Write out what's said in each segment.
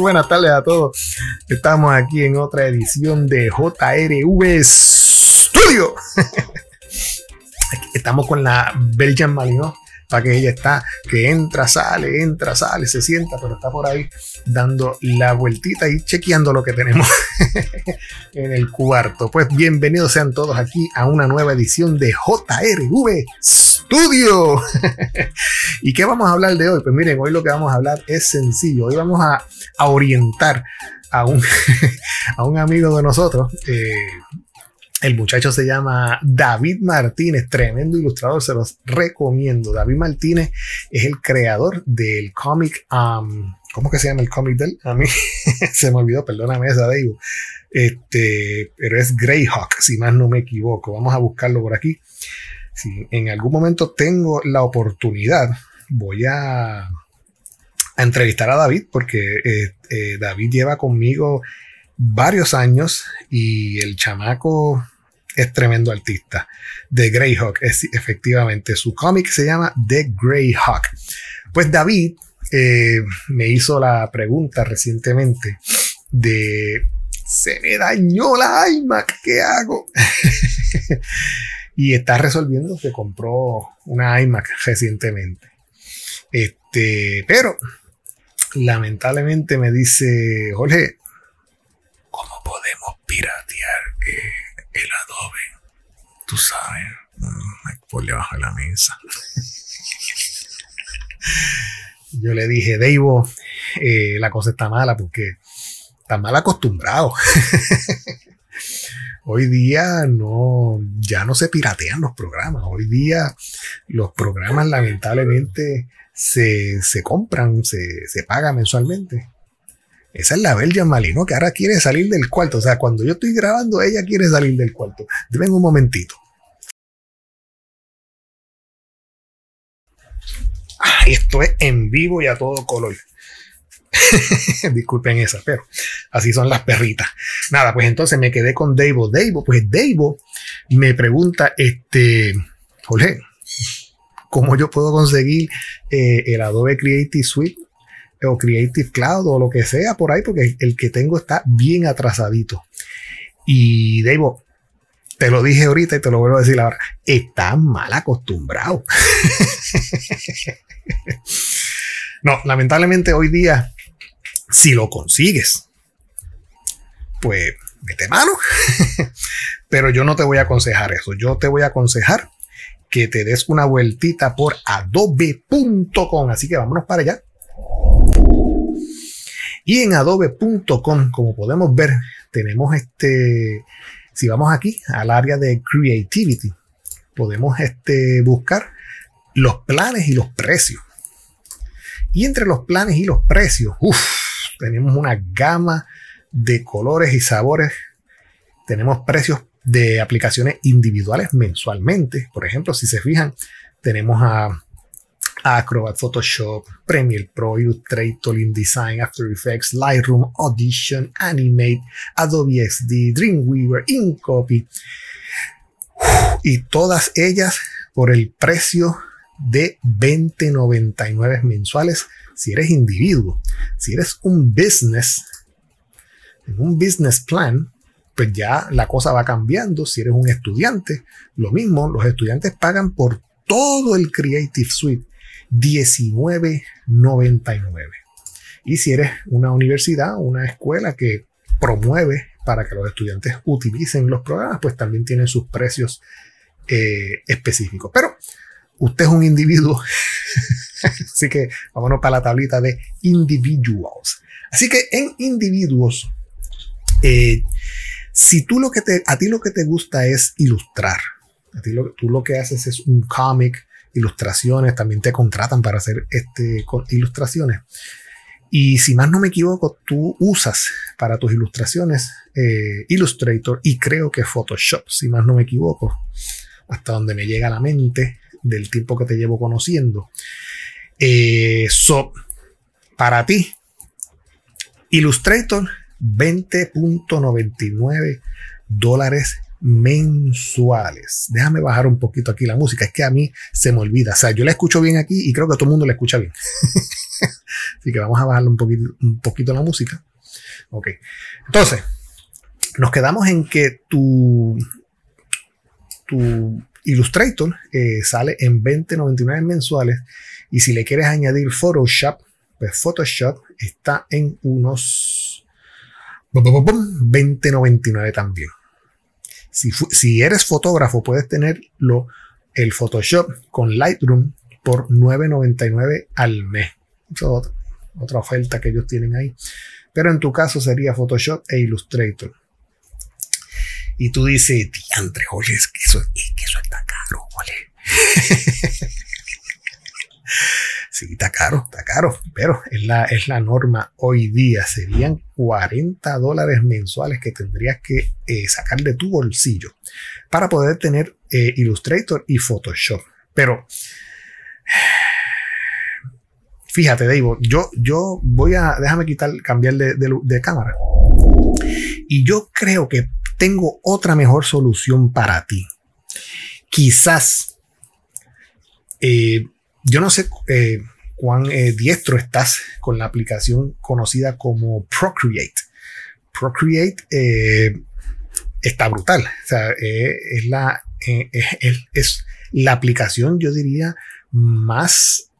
buenas tardes a todos. Estamos aquí en otra edición de JRV Studio. Estamos con la Belgian Malino para que ella está, que entra, sale, entra, sale, se sienta, pero está por ahí dando la vueltita y chequeando lo que tenemos en el cuarto. Pues bienvenidos sean todos aquí a una nueva edición de JRV Studio. ¿Y qué vamos a hablar de hoy? Pues miren, hoy lo que vamos a hablar es sencillo. Hoy vamos a, orientar a un, amigo de nosotros. Eh, el muchacho se llama David Martínez, tremendo ilustrador, se los recomiendo. David Martínez es el creador del cómic, um, ¿cómo que se llama el cómic de él? A mí se me olvidó, perdóname esa, Dave. Este, pero es Greyhawk, si más no me equivoco. Vamos a buscarlo por aquí. Si en algún momento tengo la oportunidad, voy a, entrevistar a David, porque eh, eh, David lleva conmigo varios años y el chamaco es tremendo artista. The Greyhawk es efectivamente su cómic se llama The Greyhawk. Pues David eh, me hizo la pregunta recientemente de se me dañó la iMac, ¿qué hago? y está resolviendo que compró una iMac recientemente. Este, pero lamentablemente me dice, Jorge, ¿cómo podemos piratear eh, el Adobe? Tú sabes, por debajo de la mesa. Yo le dije, Dave, eh, la cosa está mala porque está mal acostumbrado. Hoy día no, ya no se piratean los programas. Hoy día los programas lamentablemente se, compran, se, se mensualmente. Esa es la Belgian Malino que ahora quiere salir del cuarto. O sea, cuando yo estoy grabando, ella quiere salir del cuarto. Deben un momentito. Ah, esto es en vivo y a todo color. Disculpen esa, pero así son las perritas. Nada, pues entonces me quedé con Dave. Dave, pues Dave me pregunta, este, Jorge, ¿cómo yo puedo conseguir eh, el Adobe Creative Suite o Creative Cloud o lo que sea por ahí? Porque el que tengo está bien atrasadito. Y Dave, te lo dije ahorita y te lo vuelvo a decir ahora, está mal acostumbrado. no, lamentablemente hoy día si lo consigues, pues mete mano. Pero yo no te voy a aconsejar eso. Yo te voy a aconsejar que te des una vueltita por adobe.com. Así que vámonos para allá. Y en adobe.com, como podemos ver, tenemos este, si vamos aquí al área de creativity, podemos este, buscar los planes y los precios. Y entre los planes y los precios, uff, tenemos una gama de colores y sabores. Tenemos precios de aplicaciones individuales mensualmente. Por ejemplo, si se fijan, tenemos a Acrobat, Photoshop, Premiere Pro, Illustrator, InDesign, After Effects, Lightroom, Audition, Animate, Adobe XD, Dreamweaver, InCopy. Y todas ellas por el precio de 20.99 mensuales si eres individuo. Si eres un business, en un business plan, pues ya la cosa va cambiando. Si eres un estudiante, lo mismo, los estudiantes pagan por todo el Creative Suite 19.99. Y si eres una universidad, una escuela que promueve para que los estudiantes utilicen los programas, pues también tienen sus precios eh, específicos. Pero usted es un individuo, así que vámonos para la tablita de individuals. Así que en individuos, eh, si tú lo que te, a ti lo que te gusta es ilustrar, a ti lo, tú lo que haces es un cómic, ilustraciones, también te contratan para hacer este, ilustraciones. Y si más no me equivoco, tú usas para tus ilustraciones eh, Illustrator y creo que Photoshop, si más no me equivoco, hasta donde me llega a la mente del tiempo que te llevo conociendo. Eh, para ti, Illustrator, 20.99 dólares mensuales. Déjame bajar un poquito aquí la música, es que a mí se me olvida. O sea, yo la escucho bien aquí y creo que todo el mundo la escucha bien. Así que vamos a bajarle un poquito, un poquito la música. Ok. Entonces, nos quedamos en que tu, tu Illustrator eh, sale en 20.99 mensuales y si le quieres añadir Photoshop, pues Photoshop está en unos 20.99 también. Si, si, eres fotógrafo, puedes tenerlo el Photoshop con Lightroom por 9.99 al mes. Esa es otra oferta que ellos tienen ahí. Pero en tu caso sería Photoshop e Illustrator. Y tú dices, diantre, oye, es que eso, es que eso está caro, ole. sí, está caro, está caro, pero es la, es la norma hoy día. Serían 40 dólares mensuales que tendrías que eh, sacar de tu bolsillo para poder tener eh, Illustrator y Photoshop. Pero fíjate, Dave, yo, yo voy a, déjame quitar, cambiar de, de cámara. Y yo creo que tengo otra mejor solución para ti. Quizás, eh, yo no sé eh, cuán eh, diestro estás con la aplicación conocida como Procreate. Procreate está brutal. O sea, es, la, es, la aplicación, yo diría, más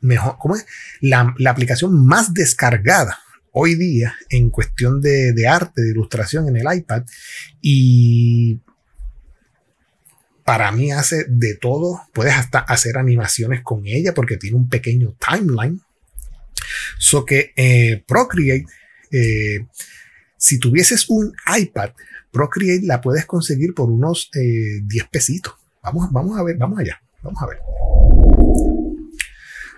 mejor, ¿cómo es? La, la aplicación más descargada hoy día en cuestión de, arte, de ilustración en el iPad. Y para mí hace de todo. Puedes hasta hacer animaciones con ella porque tiene un pequeño timeline. So que eh, Procreate, eh, si tuvieses un iPad, Procreate la puedes conseguir por unos 10 eh, pesitos. Vamos, vamos a ver, vamos allá, vamos a ver.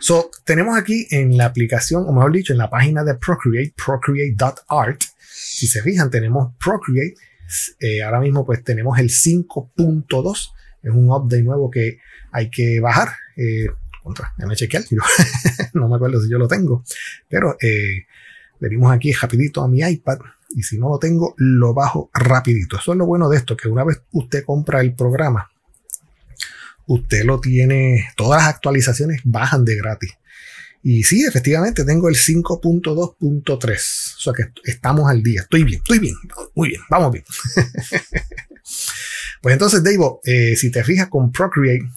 So, tenemos aquí en la aplicación, o mejor dicho, en la página de Procreate, procreate.art. Si se fijan, tenemos Procreate. Eh, ahora mismo, pues tenemos el 5.2. Es un update nuevo que hay que bajar. Eh, contra, déjame chequear. no me acuerdo si yo lo tengo. Pero eh, venimos aquí rapidito a mi iPad. Y si no lo tengo, lo bajo rapidito. Eso es lo bueno de esto, que una vez usted compra el programa, usted lo tiene, todas las actualizaciones bajan de gratis. Y sí, efectivamente, tengo el 5.2.3. O sea que estamos al día. Estoy bien, estoy bien. Muy bien, vamos bien. pues entonces, Dave, eh, si te fijas con Procreate,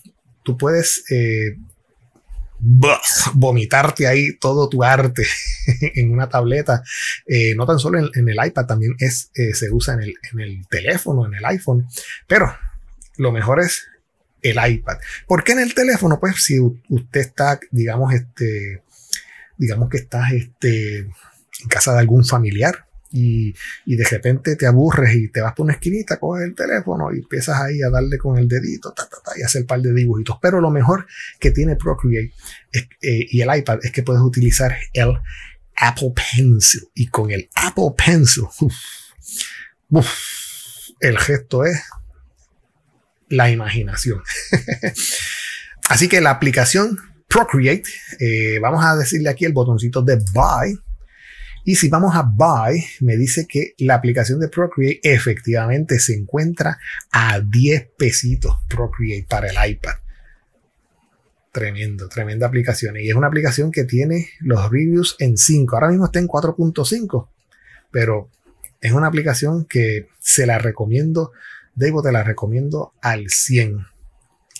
tú puedes eh, vomitarte ahí todo tu arte en una tableta. Eh, no tan solo en, el iPad, también es, se usa en el, en el teléfono, en el iPhone. Pero lo mejor es el iPad. ¿Por qué en el teléfono? Pues si usted está, digamos, este, digamos que estás este, en casa de algún familiar y, de repente te aburres y te vas por una esquinita, coges el teléfono y empiezas ahí a darle con el dedito y hacer un par de dibujitos. Pero lo mejor que tiene Procreate eh, y el iPad es que puedes utilizar el Apple Pencil. Y con el Apple Pencil, el gesto es la imaginación. Así que la aplicación Procreate, eh, vamos a decirle aquí el botoncito de Buy. Y si vamos a Buy, me dice que la aplicación de Procreate efectivamente se encuentra a 10 pesitos Procreate para el iPad. Tremendo, tremenda aplicación. Y es una aplicación que tiene los reviews en 5. Ahora mismo está en 4.5. Pero es una aplicación que se la recomiendo Debo te la recomiendo al 100.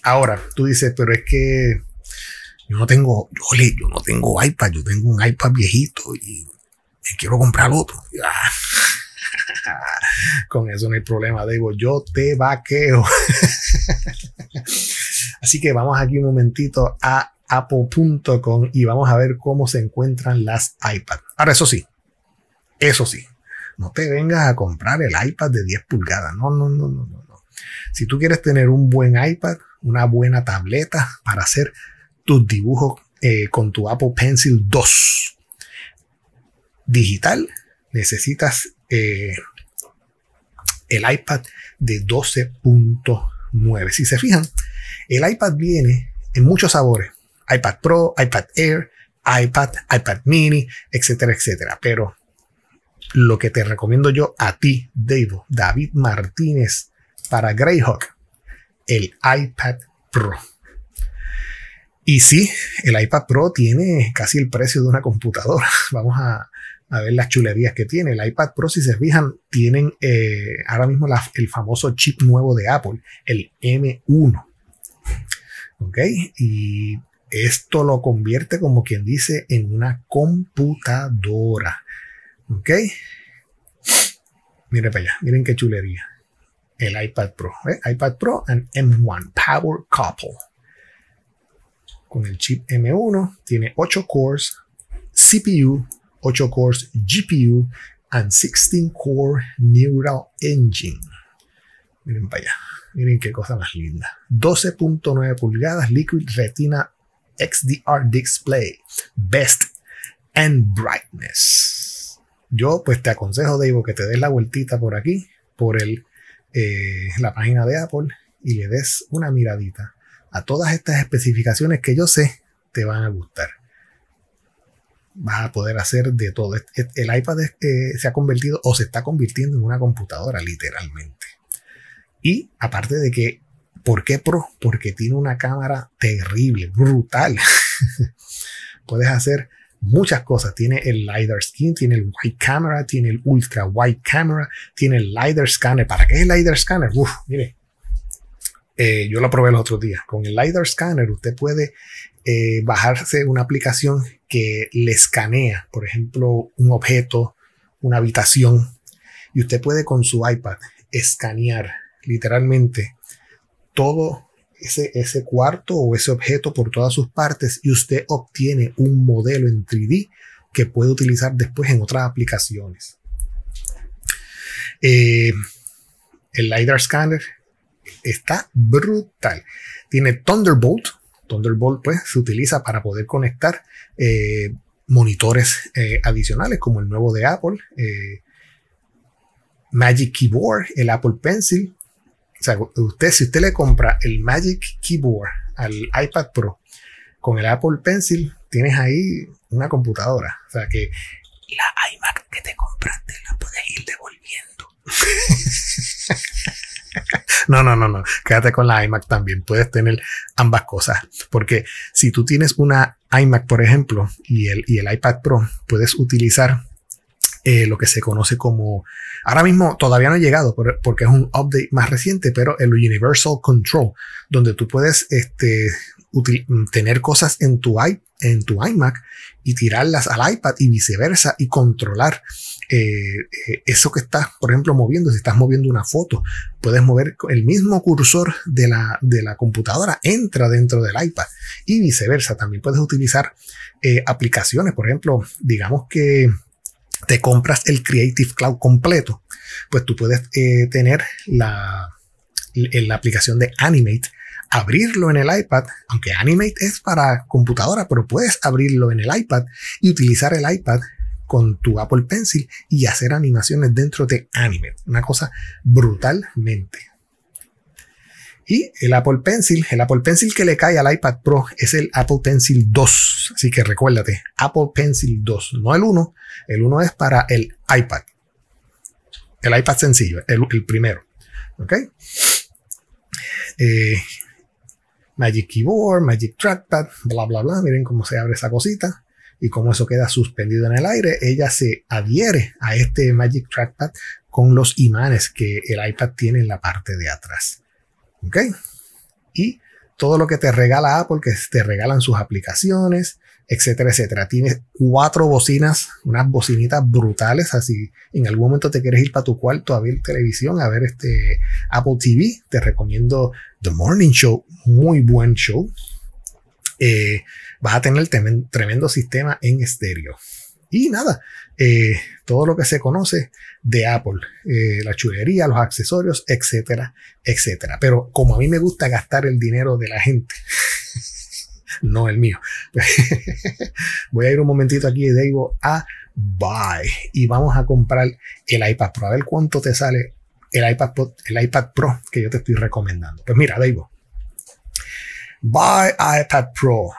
Ahora, tú dices, pero es que yo no tengo, yo no tengo iPad, yo tengo un iPad viejito y quiero comprar otro. Con eso no hay problema, Debo. Yo te vaqueo. Así que vamos aquí un momentito a apple.com y vamos a ver cómo se encuentran las iPad. Ahora, eso sí, eso sí, no te vengas a comprar el iPad de 10 pulgadas. No, no, no, no, no. Si tú quieres tener un buen iPad, una buena tableta para hacer tus dibujos eh, con tu Apple Pencil 2 digital, necesitas eh, el iPad de 12.9. Si se fijan, el iPad viene en muchos sabores. iPad Pro, iPad Air, iPad, iPad Mini, etcétera, etcétera. Pero lo que te recomiendo yo a ti, David, David Martínez para Greyhawk, el iPad Pro. Y sí, el iPad Pro tiene casi el precio de una computadora. Vamos a, ver las chulerías que tiene. El iPad Pro, si se fijan, tienen eh, ahora mismo el famoso chip nuevo de Apple, el M1. ¿Ok? Y esto lo convierte, como quien dice, en una computadora. ¿Ok? Miren para allá, miren qué chulería. El iPad Pro. ¿eh? iPad Pro and M1 Power Couple con el chip M1, tiene 8 cores, CPU, 8 cores GPU, and 16 core Neural Engine. Miren para allá, miren qué cosa más linda. 12.9 pulgadas Liquid Retina XDR Display, Best and Brightness. Yo pues te aconsejo, Dave, que te des la vueltita por aquí, por el, eh, la página de Apple y le des una miradita a todas estas especificaciones que yo sé te van a gustar. Vas a poder hacer de todo. El iPad eh, se ha convertido o se está convirtiendo en una computadora, literalmente. Y aparte de que, ¿por qué Pro? Porque tiene una cámara terrible, brutal. Puedes hacer muchas cosas. Tiene el LiDAR skin, tiene el white camera, tiene el ultra wide camera, tiene el LiDAR scanner. ¿Para qué el LiDAR scanner? Mire, eh, yo lo probé los otros días. Con el LiDAR Scanner usted puede eh, bajarse una aplicación que le escanea, por ejemplo, un objeto, una habitación, y usted puede con su iPad escanear literalmente todo ese, ese cuarto o ese objeto por todas sus partes y usted obtiene un modelo en 3D que puede utilizar después en otras aplicaciones. Eh, el LiDAR Scanner está brutal. Tiene Thunderbolt. Thunderbolt pues se utiliza para poder conectar eh, monitores eh, adicionales como el nuevo de Apple. Magic Keyboard, el Apple Pencil. O sea, usted, si usted le compra el Magic Keyboard al iPad Pro con el Apple Pencil, tienes ahí una computadora. O sea que la iMac que te compraste la puedes ir devolviendo. no, no, no, no. Quédate con la iMac también. Puedes tener ambas cosas. Porque si tú tienes una iMac, por ejemplo, y el, y el iPad Pro, puedes utilizar eh, lo que se conoce como. Ahora mismo todavía no ha llegado porque es un update más reciente, pero el Universal Control, donde tú puedes este, tener cosas en tu, en tu iMac y tirarlas al iPad y viceversa y controlar eh, eh, eso que estás, por ejemplo, moviendo, si estás moviendo una foto, puedes mover el mismo cursor de la, de la computadora, entra dentro del iPad y viceversa. También puedes utilizar eh, aplicaciones, por ejemplo, digamos que te compras el Creative Cloud completo, pues tú puedes tener la, la aplicación de Animate abrirlo en el iPad, aunque Animate es para computadora, pero puedes abrirlo en el iPad y utilizar el iPad con tu Apple Pencil y hacer animaciones dentro de Anime. Una cosa brutalmente. Y el Apple Pencil, el Apple Pencil que le cae al iPad Pro es el Apple Pencil 2. Así que recuérdate, Apple Pencil 2, no el 1. El 1 es para el iPad. El iPad sencillo, el, primero. ¿Ok? Eh, Magic Keyboard, Magic Trackpad, bla, bla, bla. Miren cómo se abre esa cosita y como eso queda suspendido en el aire, ella se adhiere a este Magic Trackpad con los imanes que el iPad tiene en la parte de atrás. ¿Ok? Y todo lo que te regala Apple, que te regalan sus aplicaciones, etcétera, etcétera. Tienes cuatro bocinas, unas bocinitas brutales, así en algún momento te quieres ir para tu cuarto a ver televisión, a ver este Apple TV, te recomiendo The Morning Show, muy buen show. Eh, vas a tener tremendo sistema en estéreo. Y nada, eh, todo lo que se conoce de Apple, eh, la chulería, los accesorios, etcétera, etcétera. Pero como a mí me gusta gastar el dinero de la gente, no el mío, voy a ir un momentito aquí digo a Buy y vamos a comprar el iPad Pro. A ver cuánto te sale el iPad, Pro, el iPad Pro que yo te estoy recomendando. Pues mira, Dave, Buy iPad Pro.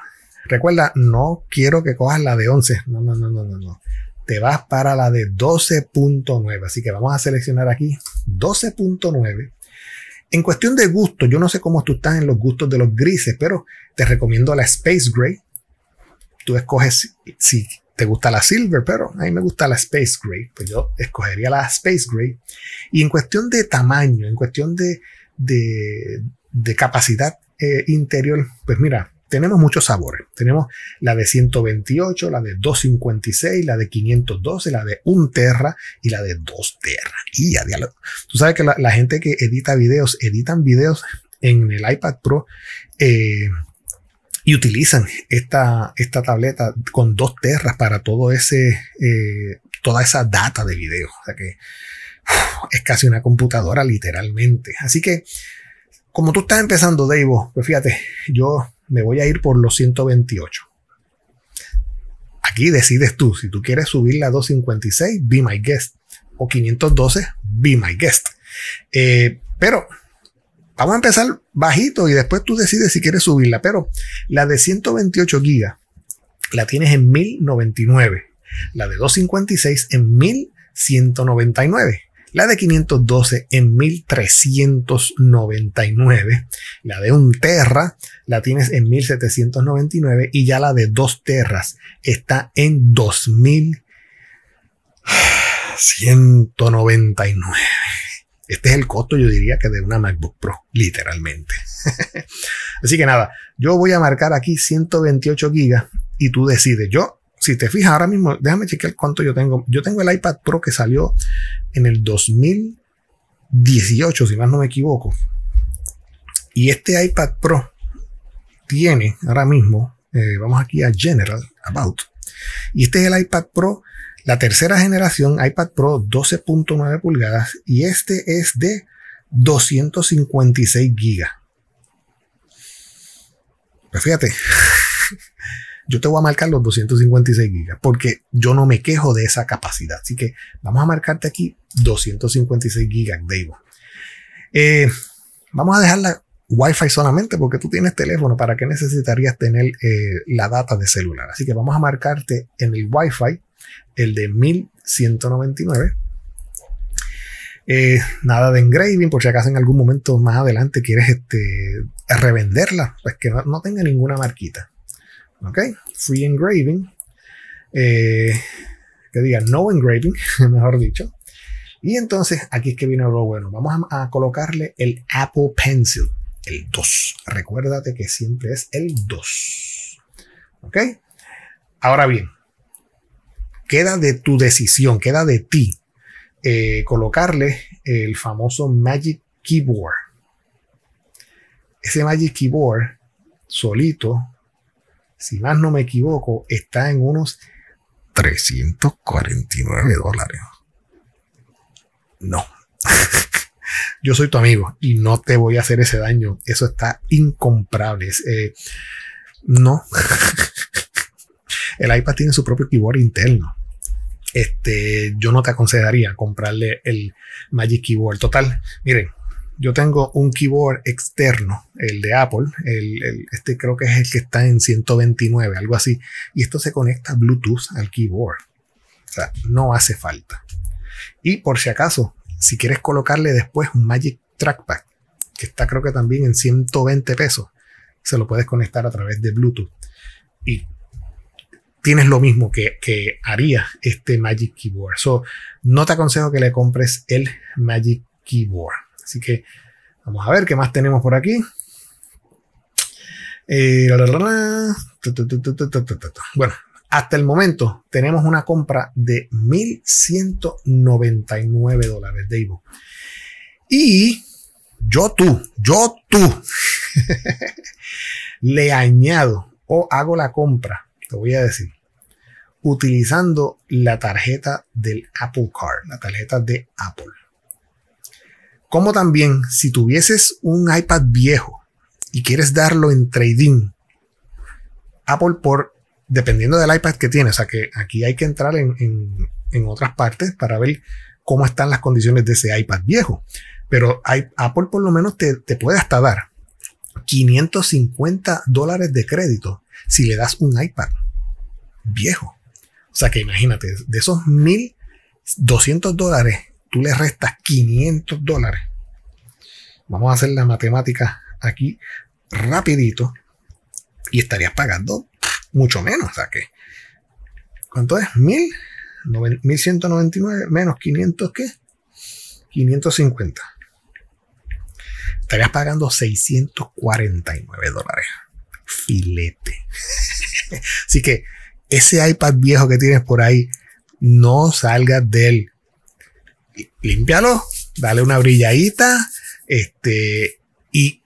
Recuerda, no quiero que cojas la de 11. No, no, no, no, no, no. Te vas para la de 12.9. Así que vamos a seleccionar aquí 12.9. En cuestión de gusto, yo no sé cómo tú estás en los gustos de los grises, pero te recomiendo la Space Gray. Tú escoges si te gusta la Silver, pero a mí me gusta la Space Gray. Pues yo escogería la Space Gray. Y en cuestión de tamaño, en cuestión de, de, capacidad eh, interior, pues mira, tenemos muchos sabores. Tenemos la de 128, la de 256, la de 512, la de 1 terra y la de 2 terra. Y a diálogo. Tú sabes que la, gente que edita videos, editan videos en el iPad Pro eh, y utilizan esta, esta tableta con 2 terras para todo ese, eh, toda esa data de video. O sea que es casi una computadora literalmente. Así que, como tú estás empezando, Dave, pues fíjate, yo me voy a ir por los 128. Aquí decides tú, si tú quieres subir la 256, be my guest. O 512, be my guest. Eh, pero vamos a empezar bajito y después tú decides si quieres subirla. Pero la de 128 GB la tienes en 1099. La de 256 en 1199 la de 512 en 1399, la de un terra la tienes en 1799 y ya la de dos terras está en 2199. Este es el costo, yo diría que de una MacBook Pro, literalmente. Así que nada, yo voy a marcar aquí 128 gigas y tú decides. Yo si te fijas ahora mismo, déjame chequear cuánto yo tengo. Yo tengo el iPad Pro que salió en el 2018, si más no me equivoco. Y este iPad Pro tiene ahora mismo, eh, vamos aquí a General, About. Y este es el iPad Pro, la tercera generación, iPad Pro 12.9 pulgadas. Y este es de 256 gigas. Pues fíjate, yo te voy a marcar los 256 gigas porque yo no me quejo de esa capacidad. Así que vamos a marcarte aquí 256 gigas, Dave. Eh, vamos a dejar la Wi-Fi solamente porque tú tienes teléfono. ¿Para qué necesitarías tener eh, la data de celular? Así que vamos a marcarte en el Wi-Fi el de 1199. Eh, nada de engraving, por si acaso en algún momento más adelante quieres este, revenderla, pues que no tenga ninguna marquita. ¿Ok? Free engraving. Eh, que diga no engraving, mejor dicho. Y entonces aquí es que viene lo bueno. Vamos a, colocarle el Apple Pencil, el 2. Recuérdate que siempre es el 2. ¿Ok? Ahora bien, queda de tu decisión, queda de ti eh, colocarle el famoso Magic Keyboard. Ese Magic Keyboard solito si más no me equivoco, está en unos 349 dólares. No. Yo soy tu amigo y no te voy a hacer ese daño. Eso está incomparable. Eh, no. El iPad tiene su propio keyboard interno. Este, yo no te aconsejaría comprarle el Magic Keyboard. Total, miren, yo tengo un keyboard externo, el de Apple, el, este creo que es el que está en 129, algo así, y esto se conecta Bluetooth al keyboard. O sea, no hace falta. Y por si acaso, si quieres colocarle después un Magic Trackpad, que está creo que también en 120 pesos, se lo puedes conectar a través de Bluetooth. Y tienes lo mismo que, que haría este Magic Keyboard. So, no te aconsejo que le compres el Magic Keyboard. Así que vamos a ver qué más tenemos por aquí. bueno, hasta el momento tenemos una compra de 1.199 dólares, Dave. Y yo tú, yo tú, le añado o hago la compra, te voy a decir, utilizando la tarjeta del Apple Card, la tarjeta de Apple. Como también, si tuvieses un iPad viejo y quieres darlo en trading, Apple por, dependiendo del iPad que tienes, o sea que aquí hay que entrar en, otras partes para ver cómo están las condiciones de ese iPad viejo. Pero Apple por lo menos te, te puede hasta dar 550 dólares de crédito si le das un iPad viejo. O sea que imagínate, de esos 1200 dólares tú le restas 500 dólares. Vamos a hacer la matemática aquí rapidito y estarías pagando mucho menos. O sea que, ¿cuánto es? ¿Mil? 1199 menos 500, ¿qué? 550. Estarías pagando 649 dólares. Filete. Así que ese iPad viejo que tienes por ahí, no salgas de él. Límpialo, dale una brilladita, este, y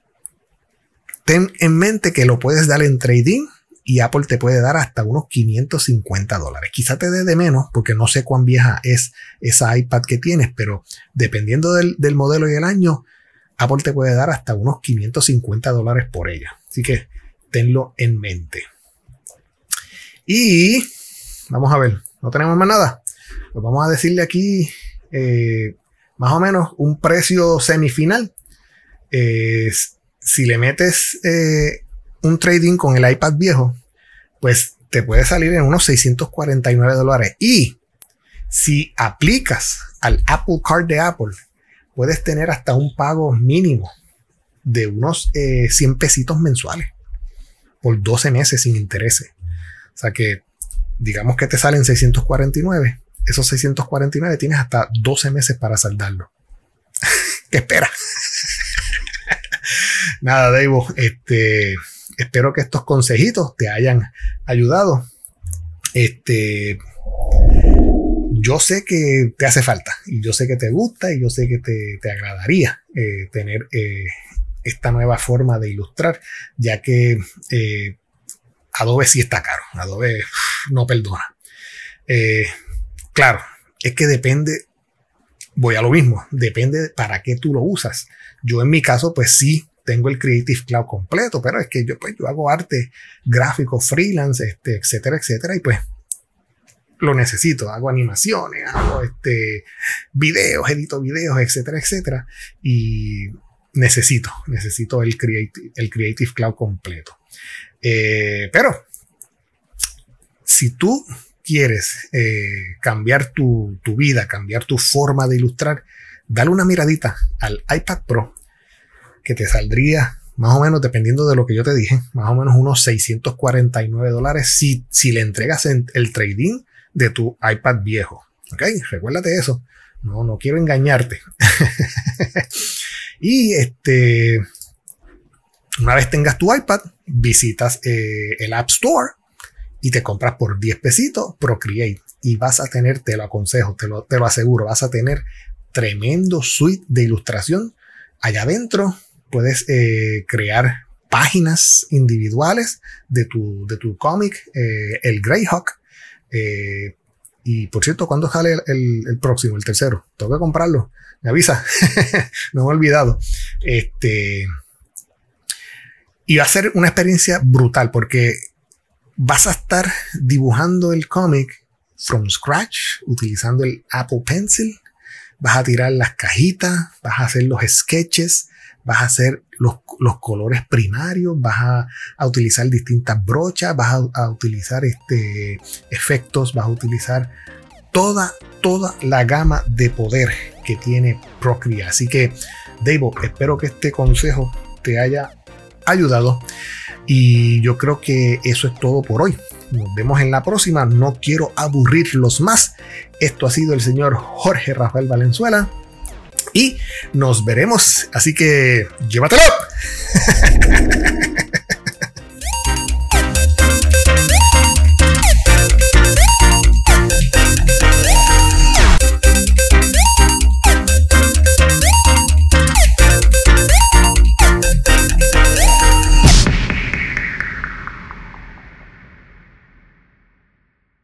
ten en mente que lo puedes dar en trading y Apple te puede dar hasta unos 550 dólares. Quizá te dé de menos porque no sé cuán vieja es esa iPad que tienes, pero dependiendo del, del modelo y el año, Apple te puede dar hasta unos 550 dólares por ella. Así que tenlo en mente. Y vamos a ver, no tenemos más nada. Pues vamos a decirle aquí eh, más o menos un precio semifinal. Eh, si le metes eh, un trading con el iPad viejo, pues te puede salir en unos 649 dólares. Y si aplicas al Apple Card de Apple, puedes tener hasta un pago mínimo de unos 100 pesitos mensuales por 12 meses sin intereses. O sea que, digamos que te salen 649. Esos 649 tienes hasta 12 meses para saldarlo. ¿Qué espera? Nada, Dave, este, espero que estos consejitos te hayan ayudado. Este, yo sé que te hace falta y yo sé que te gusta y yo sé que te, agradaría eh, tener eh, esta nueva forma de ilustrar, ya que eh, Adobe sí está caro. Adobe no perdona. Claro, es que depende, voy a lo mismo, depende para qué tú lo usas. Yo en mi caso, pues sí, tengo el Creative Cloud completo, pero es que yo, pues, yo hago arte gráfico, freelance, este, etcétera, etcétera, y pues lo necesito, hago animaciones, hago este, videos, edito videos, etcétera, etcétera, y necesito, necesito el Creative, el Creative Cloud completo. Eh, pero, si tú quieres eh, cambiar tu, vida, cambiar tu forma de ilustrar, dale una miradita al iPad Pro, que te saldría más o menos, dependiendo de lo que yo te dije, más o menos unos 649 dólares si, si le entregas el trading de tu iPad viejo. ¿Ok? Recuérdate eso. No, no quiero engañarte. y este, una vez tengas tu iPad, visitas eh, el App Store y te compras por 10 pesitos Procreate. Y vas a tener, te lo aconsejo, te lo, te lo aseguro, vas a tener tremendo suite de ilustración. Allá adentro puedes eh, crear páginas individuales de tu, de tu cómic, eh, el Greyhawk. y por cierto, ¿cuándo sale el, el, próximo, el tercero? Tengo que comprarlo. Me avisa. no me he olvidado. Este. Y va a ser una experiencia brutal porque vas a estar dibujando el cómic from scratch, utilizando el Apple Pencil. Vas a tirar las cajitas, vas a hacer los sketches, vas a hacer los, colores primarios, vas a, utilizar distintas brochas, vas a, utilizar este, efectos, vas a utilizar toda, toda la gama de poder que tiene Procreate. Así que, Dave, espero que este consejo te haya ayudado. Y yo creo que eso es todo por hoy. Nos vemos en la próxima. No quiero aburrirlos más. Esto ha sido el señor Jorge Rafael Valenzuela. Y nos veremos. Así que llévatelo.